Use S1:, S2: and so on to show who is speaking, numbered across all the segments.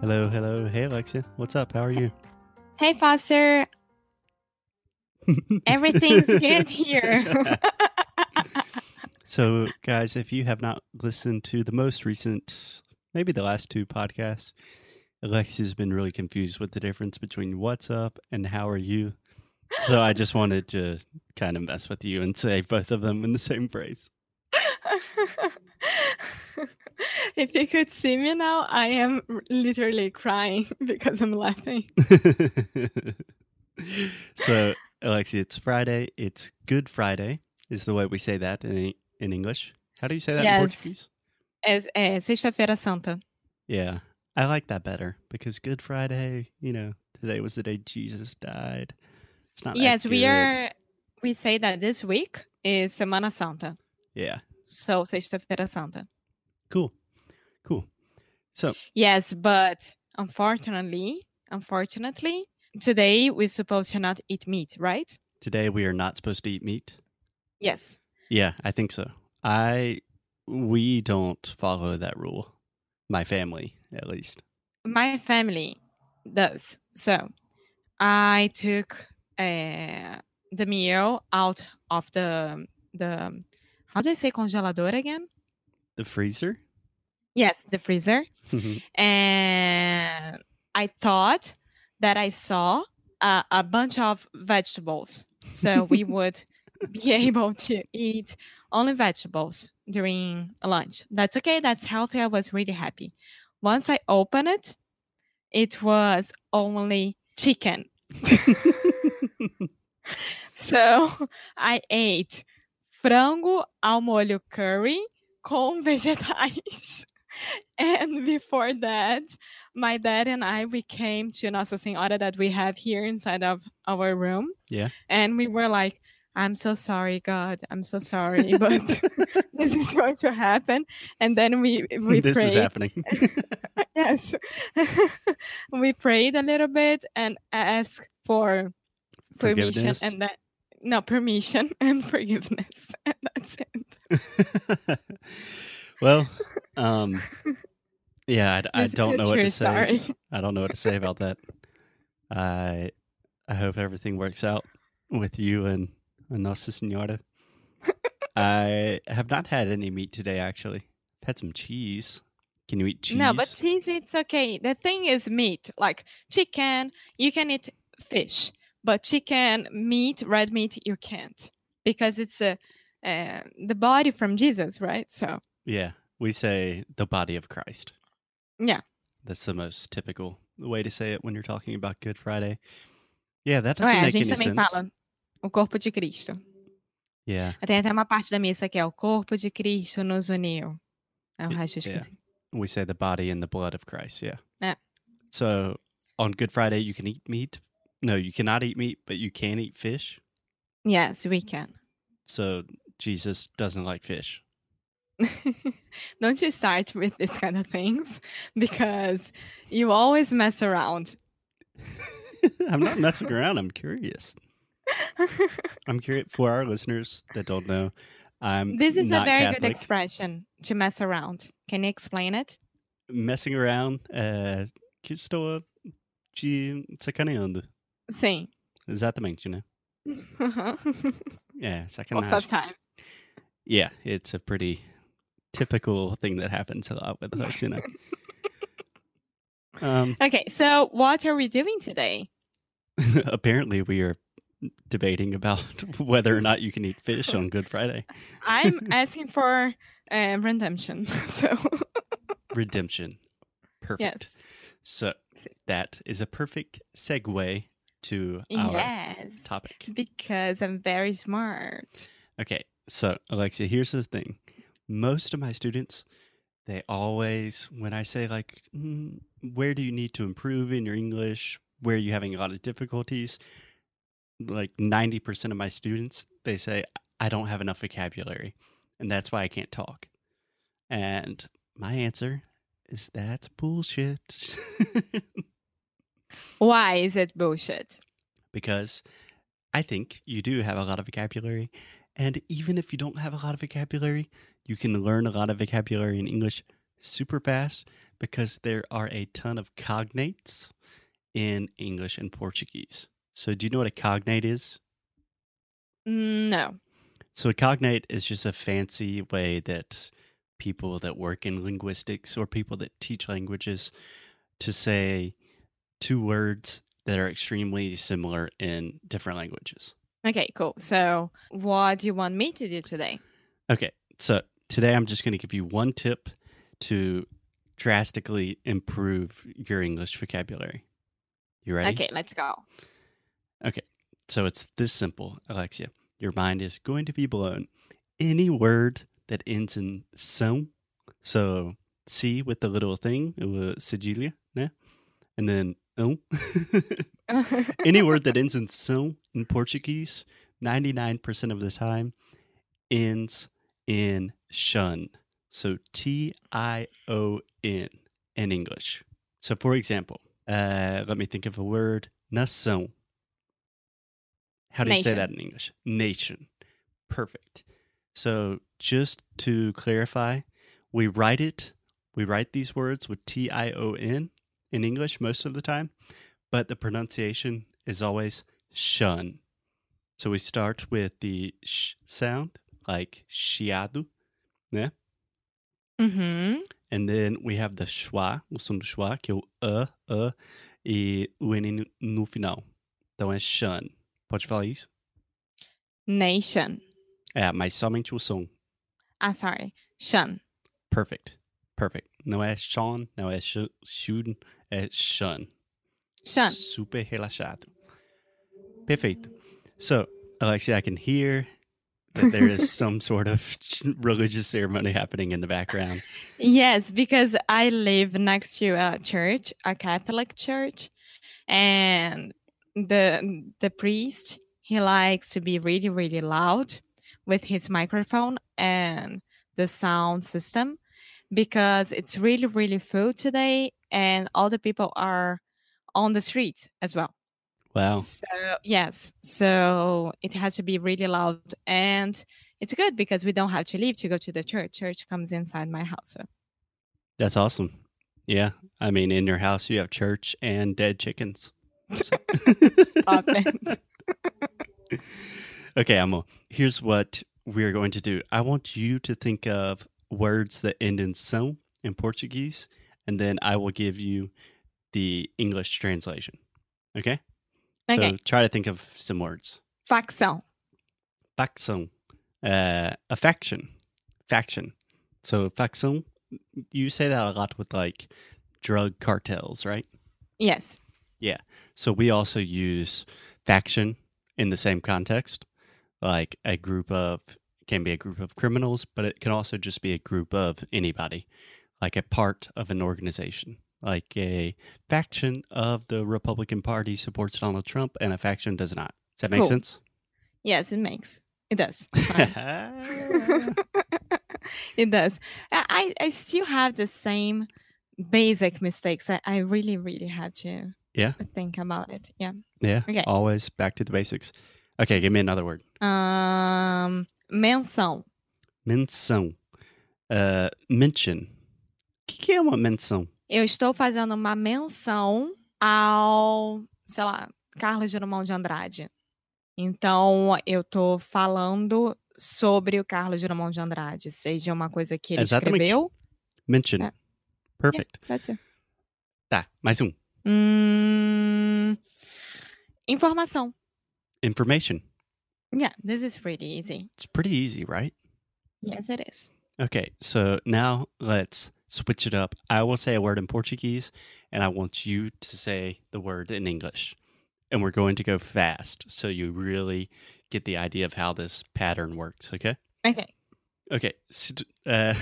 S1: Hello, hello. Hey, Alexia. What's up? How are you?
S2: Hey, Foster. Everything's good here.
S1: so, guys, if you have not listened to the most recent, maybe the last two podcasts, Alexia's been really confused with the difference between what's up and how are you. So, I just wanted to kind of mess with you and say both of them in the same phrase.
S2: if you could see me now, I am literally crying because I'm laughing.
S1: so, Alexia, it's Friday. It's Good Friday, is the way we say that in in English. How do you say that in Portuguese?
S2: É, é Sexta-feira Santa.
S1: Yeah, I like that better because Good Friday, you know, today was the day Jesus died. It's not. that
S2: Yes, we are. We say that this week is Semana Santa.
S1: Yeah,
S2: So, Sexta-feira Santa.
S1: cool, cool. So,
S2: Yes, but unfortunately, unfortunately, today we're supposed to not eat meat, right?
S1: today we are not supposed to eat meat.
S2: Yes.
S1: Yeah, I think so. I we don't follow that rule. My family, at least.
S2: my family does. So I took uh, the meal out of the the how do I say congelador again?
S1: The freezer.
S2: Yes, the freezer.
S1: Mhm.
S2: And I thought that I saw a, a bunch of vegetables. So we would be able to eat only vegetables during lunch. That's okay. That's healthy. I was really happy. Once I opened it, it was only chicken. So I ate frango ao molho curry com vegetais. And before that, my dad and I we came to Nossa Senhora that we have here inside of our room.
S1: Yeah.
S2: And we were like, I'm so sorry, God. I'm so sorry, but this is going to happen. And then we we
S1: this
S2: prayed
S1: is happening.
S2: yes. we prayed a little bit and asked for permission and that no permission and forgiveness. And that's it.
S1: well, um, yeah, I, I don't know what to say.
S2: story.
S1: I don't know what to say about that. I I hope everything works out with you and, and Nossa Senhora. I have not had any meat today. Actually, I've had some cheese. Can you eat cheese?
S2: No, but cheese it's okay. The thing is meat. Like chicken, you can eat fish, but chicken, meat, red meat, you can't because it's a uh, the body from Jesus, right? So
S1: yeah, we say the body of Christ.
S2: Yeah.
S1: that's the most typical way to say it when you're talking about Good Friday. Yeah, that doesn't make
S2: gente
S1: any
S2: também
S1: sense.
S2: fala o corpo de Cristo.
S1: Yeah,
S2: Tem até uma parte da missa que é o corpo de Cristo nos uniu. É o resto eu
S1: yeah.
S2: esqueci.
S1: we say the body and the blood of Christ. Yeah.
S2: Yeah.
S1: So on Good Friday, you can eat meat. No, you cannot eat meat, but you can eat fish.
S2: Yes, we can.
S1: So Jesus doesn't like fish.
S2: Don't you start with these kind of things because you always mess around.
S1: I'm not messing around. I'm curious. I'm curious for our listeners that don't know. I'm
S2: this is a very
S1: Catholic.
S2: good expression to mess around. Can you explain it?
S1: Messing around. Uh, que estou te sacaneando.
S2: Sim.
S1: Exatamente, né? Yeah,
S2: Most
S1: sacanagem.
S2: of time.
S1: Yeah, it's a pretty typical thing that happens a lot with us, you know. um,
S2: Okay, so what are we doing today?
S1: apparently, we are debating about whether or not you can eat fish on Good Friday.
S2: I'm asking for uh, redemption. So,
S1: Redemption. Perfect.
S2: yes.
S1: So that is a perfect segue to our
S2: Yes.
S1: topic.
S2: Because I'm very smart.
S1: Okay, so Alexia, here's the thing. Most of my students, they always, when I say, like, mm, where do you need to improve in your English? Where are you having a lot of difficulties? Like 90% of my students, they say, I don't have enough vocabulary. And that's why I can't talk. And my answer is that's bullshit.
S2: Why is it bullshit?
S1: because I think you do have a lot of vocabulary. And even if you don't have a lot of vocabulary, you can learn a lot of vocabulary in English super fast because there are a ton of cognates in English and Portuguese. So, do you know what a cognate is?
S2: Mm, No.
S1: So, a cognate is just a fancy way that people that work in linguistics or people that teach languages to say two words that are extremely similar in different languages.
S2: Okay, cool. So, what do you want me to do today?
S1: Okay, so today I'm just going to give you one tip to drastically improve your English vocabulary. You ready?
S2: Okay, let's go.
S1: Okay, so it's this simple, Alexia. Your mind is going to be blown. Any word that ends in são, so C with the little thing, uh, sigillia, né? and then um. Any word that ends in são in Portuguese, 99% of the time ends in shun. So T I O N in English. So, for example, uh, let me think of a word nação. How do you say that in English? Nation. Perfect. So, just to clarify, we write it, we write these words with T I O N in English most of the time, but the pronunciation is always shun. So, we start with the sh sound, like chiado, né?
S2: uhum.
S1: And then we have the schwa, o som do schwa, que é o a, a e o n no, final. Então é shun. Pode falar isso?
S2: Nation.
S1: É, mas somente o som.
S2: Ah, sorry. Shun.
S1: Perfect. Perfect. Não é Sean, não é sh shun, é shun.
S2: Shun.
S1: Super relaxado. Perfeito. So, Alexia, I can hear that there is some sort of religious ceremony happening in the background.
S2: Yes, because I live next to a church, a Catholic church, and the the priest he likes to be really really loud with his microphone and the sound system because it's really really full today and all the people are on the street as well.
S1: Wow.
S2: So yes, so it has to be really loud and it's good because we don't have to leave to go to the church. Church comes inside my house. So.
S1: That's awesome. Yeah. I mean, in your house, you have church and dead chickens.
S2: Stop it.
S1: Okay, Amo. Here's what we're going to do. I want you to think of words that end in são in Portuguese, and then I will give you the English translation. Okay? So try to think of some words.
S2: Facção.
S1: Facção. Uh, affection. Faction. So facção, you say that a lot with like drug cartels, right?
S2: Yes. Yeah.
S1: So we also use faction in the same context, like a group of can be a group of criminals, but it can also just be a group of anybody, like a part of an organization. Like a faction of the Republican Party supports Donald Trump, and a faction does not. Does that make
S2: Cool.
S1: sense?
S2: Yes, it makes. It does. It does. I, I still have the same basic mistakes. I, I really, really have to
S1: Yeah.
S2: think about it. Yeah.
S1: yeah.
S2: Okay.
S1: Always back to the basics. Okay, give me another word.
S2: Um, menção.
S1: Menção. Uh, mention. O que, que é uma menção?
S2: Eu estou fazendo uma menção ao, sei lá, Carlos Drummond de Andrade. Então, eu tô falando sobre o Carlos Drummond de Andrade, seja uma coisa que ele
S1: Exatamente.
S2: escreveu.
S1: Mention.
S2: É.
S1: Perfect.
S2: Ser.
S1: Tá, mais um.
S2: Hum, informação.
S1: Information.
S2: Yeah, this is pretty easy.
S1: It's pretty easy, right?
S2: Yes, it is.
S1: Okay, so now let's switch it up. I will say a word in Portuguese, and I want you to say the word in English. And we're going to go fast so you really get the idea of how this pattern works, okay?
S2: Okay.
S1: Ok. euh,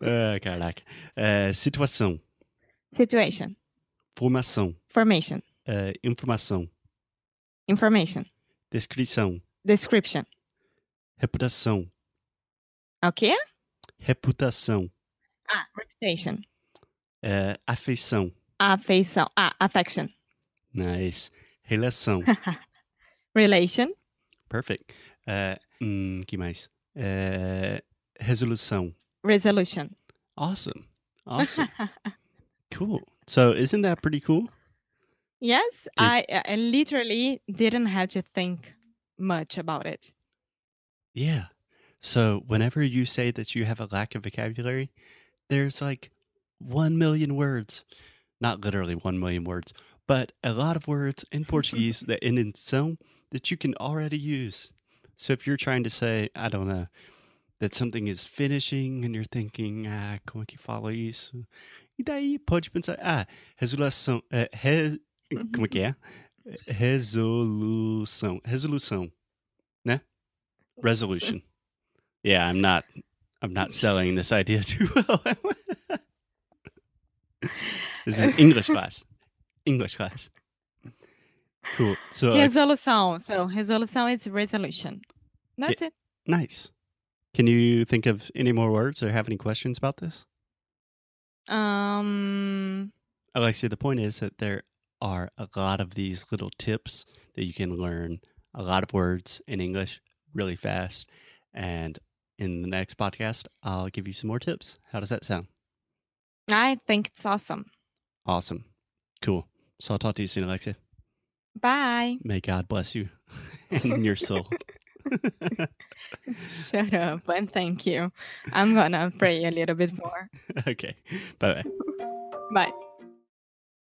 S1: ah, caraca. Euh, situação.
S2: Situation.
S1: Formação.
S2: Formation.
S1: Euh, informação.
S2: Information.
S1: Descrição.
S2: Description.
S1: Reputação.
S2: Okay?
S1: Reputação.
S2: Ah, reputation.
S1: Euh, afeição.
S2: Afeição. Ah, affection.
S1: Nice. Relação.
S2: Relation.
S1: Perfect. Uh, hum, que mais? Uh, resolução.
S2: Resolution.
S1: Awesome. Awesome. cool. So isn't that pretty cool?
S2: yes, I, I literally didn't have to think much about it.
S1: Yeah. So whenever you say that you have a lack of vocabulary, there's like 1 million words. Not literally 1 million words, but a lot of words in Portuguese that end in são that you can already use. So if you're trying to say, I don't know, that something is finishing and you're thinking, ah, como é que fala isso? E daí pode pensar, ah, resolução, eh, re, como que é? Resolução, resolução, né? Resolution. Yeah, I'm not, I'm not selling this idea too well. this is English class. English class. Cool. So uh,
S2: Resolução. So resolução is resolution. That's it.
S1: nice. Can you think of any more words or have any questions about this?
S2: Um.
S1: Alexia, the point is that there are a lot of these little tips that you can learn a lot of words in English really fast. And in the next podcast, I'll give you some more tips. How does that sound?
S2: I think it's awesome.
S1: Awesome. Cool. So I'll talk to you soon, Alexia.
S2: Bye.
S1: May God bless you and your soul.
S2: Shut up and thank you. I'm gonna pray a little bit more.
S1: okay. Bye bye.
S2: Bye.